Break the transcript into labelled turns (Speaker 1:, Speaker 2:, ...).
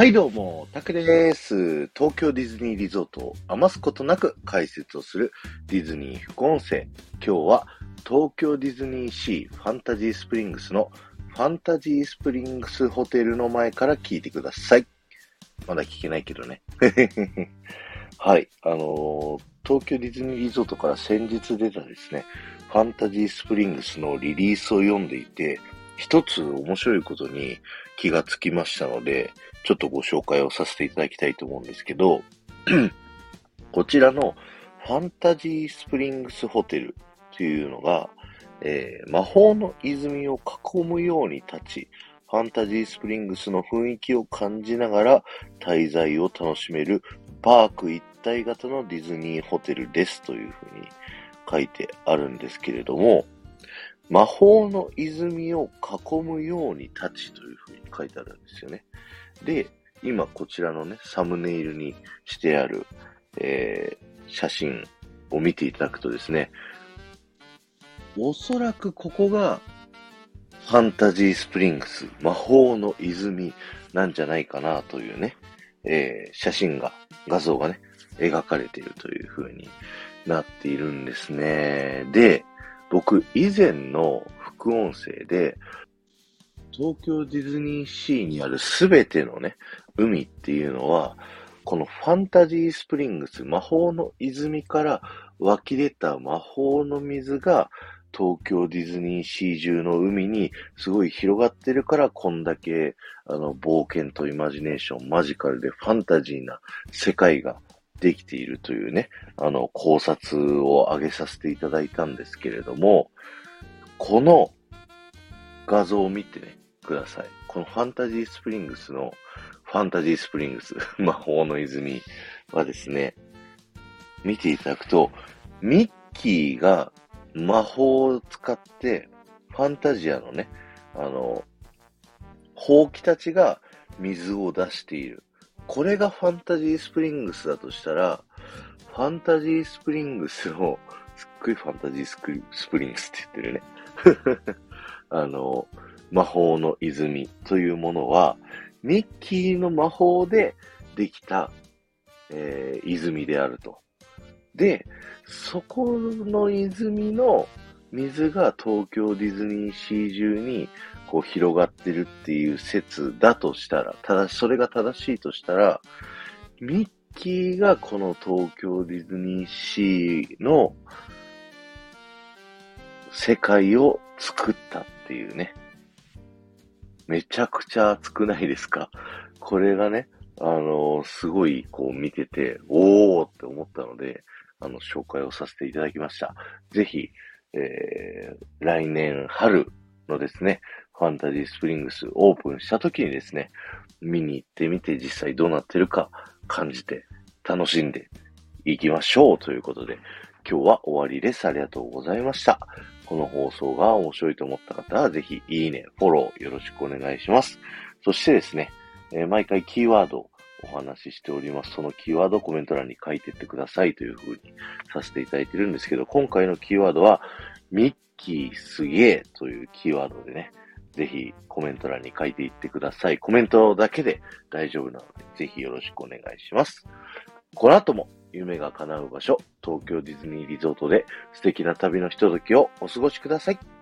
Speaker 1: はいどうも、タクです。東京ディズニーリゾートを余すことなく解説をするディズニー副音声。今日は東京ディズニーシーファンタジースプリングスのファンタジースプリングスホテルの前から聞いてください。まだ聞けないけどね。はい。あのー、東京ディズニーリゾートから先日出たですね、ファンタジースプリングスのリリースを読んでいて、一つ面白いことに気がつきましたので、ちょっとご紹介をさせていただきたいと思うんですけど、こちらのファンタジースプリングスホテルというのが、えー、魔法の泉を囲むように立ち、ファンタジースプリングスの雰囲気を感じながら滞在を楽しめるパーク一体型のディズニーホテルですというふうに書いてあるんですけれども、魔法の泉を囲むように立ちというふうに書いてあるんですよね。で、今こちらのね、サムネイルにしてある、えー、写真を見ていただくとですね、おそらくここがファンタジースプリングス、魔法の泉なんじゃないかなというね、えー、写真が、画像がね、描かれているという風になっているんですね。で、僕以前の副音声で、東京ディズニーシーにあるすべてのね、海っていうのは、このファンタジースプリングス、魔法の泉から湧き出た魔法の水が東京ディズニーシー中の海にすごい広がってるから、こんだけ、あの、冒険とイマジネーション、マジカルでファンタジーな世界ができているというね、あの、考察を上げさせていただいたんですけれども、この画像を見てね、ください。このファンタジースプリングスの、ファンタジースプリングス、魔法の泉はですね、見ていただくと、ミッキーが魔法を使って、ファンタジアのね、あの、ほうきたちが水を出している。これがファンタジースプリングスだとしたら、ファンタジースプリングスを、すっごいファンタジースプリングスって言ってるね。あの、魔法の泉というものは、ミッキーの魔法でできた、えー、泉であると。で、そこの泉の水が東京ディズニーシー中にこう広がってるっていう説だとしたら、ただそれが正しいとしたら、ミッキーがこの東京ディズニーシーの世界を作ったっていうね。めちゃくちゃ熱くないですか？これがね、あのー、すごいこう見てて、おーって思ったので、あの、紹介をさせていただきました。ぜひ、えー、来年春のですね、ファンタジースプリングスオープンした時にですね、見に行ってみて実際どうなってるか感じて楽しんでいきましょうということで、今日は終わりです。ありがとうございました。この放送が面白いと思った方は、ぜひいいね、フォローよろしくお願いします。そしてですね、えー、毎回キーワードをお話ししております。そのキーワードをコメント欄に書いてってくださいという風にさせていただいてるんですけど、今回のキーワードは、ミッキーすげえというキーワードでね、ぜひコメント欄に書いていってください。コメントだけで大丈夫なので、ぜひよろしくお願いします。この後も夢が叶う場所、東京ディズニーリゾートで素敵な旅のひとときをお過ごしください。